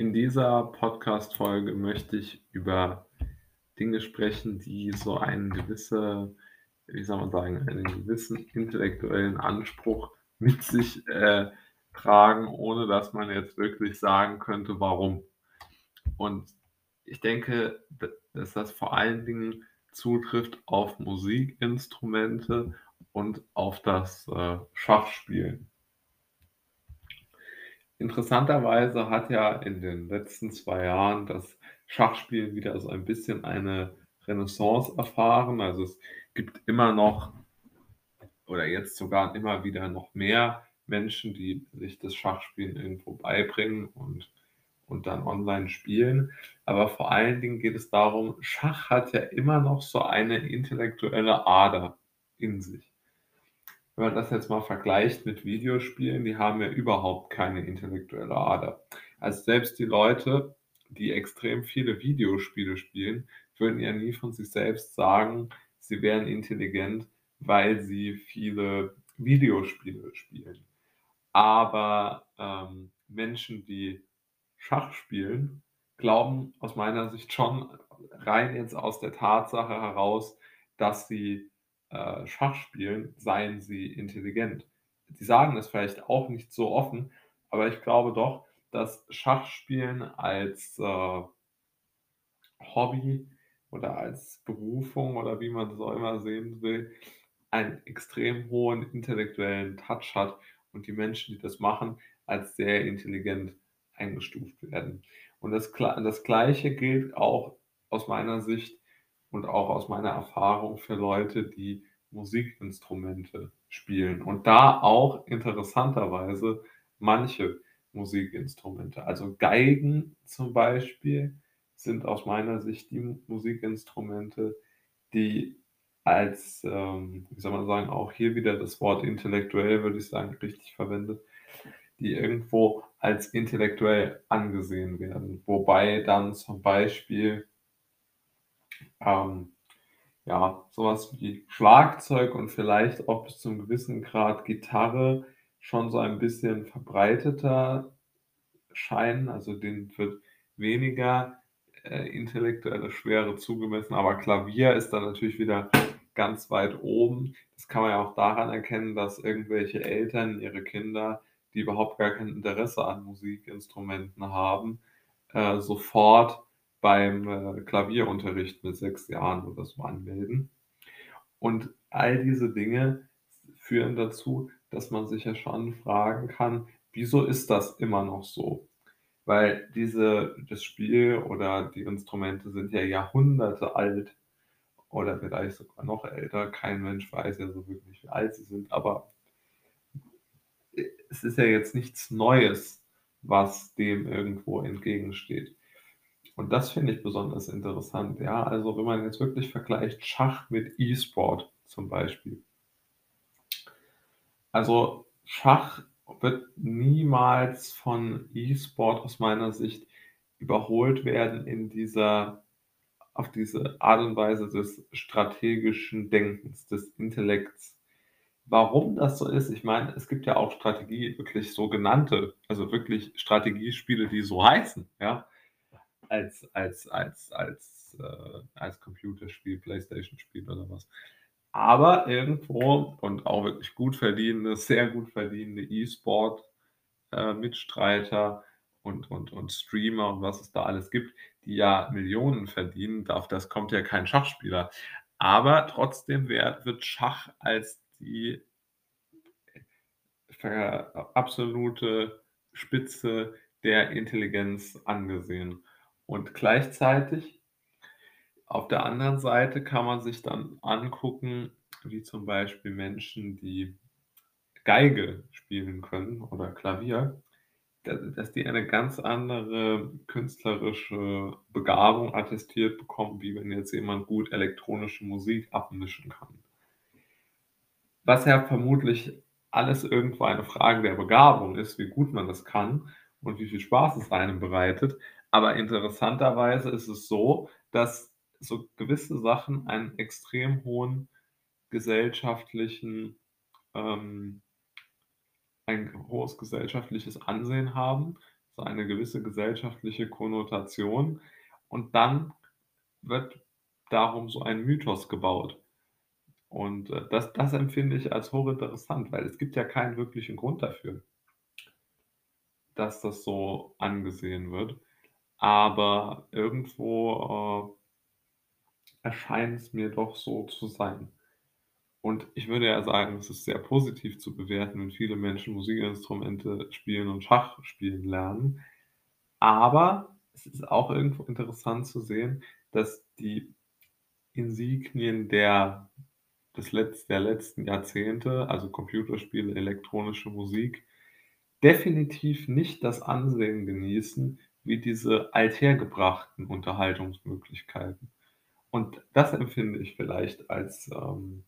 In dieser Podcast-Folge möchte ich über Dinge sprechen, die so einen gewisse wie soll man sagen, einen gewissen intellektuellen Anspruch mit sich, äh, tragen, ohne dass man jetzt wirklich sagen könnte, warum. Und ich denke, dass das vor allen Dingen zutrifft auf Musikinstrumente und auf das, äh, Schachspielen. Interessanterweise hat ja in den letzten 2 Jahren das Schachspielen wieder so ein bisschen eine Renaissance erfahren. Also, es gibt immer noch oder jetzt sogar immer wieder noch mehr Menschen, die sich das Schachspielen irgendwo beibringen und und dann online spielen. Aber vor allen Dingen geht es darum, Schach hat ja immer noch so eine intellektuelle Ader in sich. Wenn man das jetzt mal vergleicht mit Videospielen, die haben ja überhaupt keine intellektuelle Ader. Also selbst die Leute, die extrem viele Videospiele spielen, würden ja nie von sich selbst sagen, sie wären intelligent, weil sie viele Videospiele spielen. Aber ähm, Menschen, die Schach spielen, glauben aus meiner Sicht schon rein jetzt aus der Tatsache heraus, dass sie äh, Schach spielen, seien sie intelligent. Sie sagen es vielleicht auch nicht so offen, aber ich glaube doch, dass Schachspielen als äh, Hobby oder als Berufung oder wie man das auch immer sehen will, einen extrem hohen intellektuellen Touch hat und die Menschen, die das machen, als sehr intelligent eingestuft werden. Und das, das Gleiche gilt auch aus meiner Sicht und auch aus meiner Erfahrung für Leute, die Musikinstrumente spielen und da auch interessanterweise manche Musikinstrumente. Also Geigen zum Beispiel sind aus meiner Sicht die Musikinstrumente, die als, ähm, wie soll man sagen, auch hier wieder das Wort intellektuell, würde ich sagen, richtig verwendet, die irgendwo als intellektuell angesehen werden. Wobei dann zum Beispiel ähm, ja, sowas wie Schlagzeug und vielleicht auch bis zum gewissen Grad Gitarre schon so ein bisschen verbreiteter scheinen. Also denen wird weniger äh, intellektuelle Schwere zugemessen, aber Klavier ist dann natürlich wieder ganz weit oben. Das kann man ja auch daran erkennen, dass irgendwelche Eltern ihre Kinder, die überhaupt gar kein Interesse an Musikinstrumenten haben, äh, sofort beim äh, Klavierunterricht mit sechs Jahren oder so anmelden. Und all diese Dinge führen dazu, dass man sich ja schon fragen kann, wieso ist das immer noch so? Weil diese, das Spiel oder die Instrumente sind ja Jahrhunderte alt oder vielleicht sogar noch älter. Kein Mensch weiß ja so wirklich, wie alt sie sind, aber es ist ja jetzt nichts Neues, was dem irgendwo entgegensteht. Und das finde ich besonders interessant. Ja, also wenn man jetzt wirklich vergleicht Schach mit E-Sport zum Beispiel. Also Schach wird niemals von E-Sport aus meiner Sicht überholt werden in dieser, auf diese Art und Weise des strategischen Denkens, des Intellekts. Warum das so ist, ich meine, es gibt ja auch Strategie, wirklich sogenannte, also wirklich Strategiespiele, die so heißen, ja als, als, als, als, äh, als Computerspiel, Playstation-Spiel oder was. Aber irgendwo und auch wirklich gut verdienende, sehr gut verdienende E-Sport-Mitstreiter äh, und, und, und Streamer und was es da alles gibt, die ja Millionen verdienen, auf das kommt ja kein Schachspieler. Aber trotzdem wird, wird Schach als die absolute Spitze der Intelligenz angesehen. Und gleichzeitig auf der anderen Seite kann man sich dann angucken, wie zum Beispiel Menschen, die Geige spielen können oder Klavier, dass die eine ganz andere künstlerische Begabung attestiert bekommen, wie wenn jetzt jemand gut elektronische Musik abmischen kann. Was ja vermutlich alles irgendwo eine Frage der Begabung ist, wie gut man das kann und wie viel Spaß es einem bereitet. Aber interessanterweise ist es so, dass so gewisse Sachen einen extrem hohen gesellschaftlichen ähm, ein hohes gesellschaftliches Ansehen haben. so eine gewisse gesellschaftliche Konnotation und dann wird darum so ein Mythos gebaut. Und, äh, das das empfinde ich als hochinteressant, weil es gibt ja keinen wirklichen Grund dafür dass das so angesehen wird. Aber irgendwo, äh, erscheint's mir doch so zu sein. Und ich würde ja sagen, es ist sehr positiv zu bewerten, wenn viele Menschen Musikinstrumente spielen und Schach spielen lernen. Aber es ist auch irgendwo interessant zu sehen, dass die Insignien der des letz der letzten Jahrzehnte, also Computerspiele, elektronische Musik, definitiv nicht das Ansehen genießen wie diese althergebrachten Unterhaltungsmöglichkeiten. Und das empfinde ich vielleicht als, ähm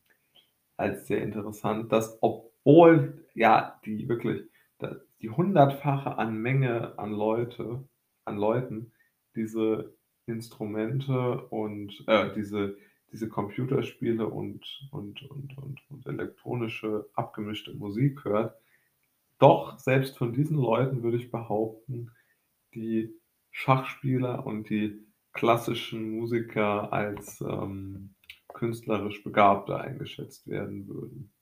als sehr interessant, dass obwohl ja die wirklich die Hundertfache an Menge an Leute an Leuten diese Instrumente und äh, diese diese Computerspiele und und und und und elektronische abgemischte Musik hört. Doch selbst von diesen Leuten würde ich behaupten, die Schachspieler und die klassischen Musiker als, ähm, künstlerisch begabter eingeschätzt werden würden.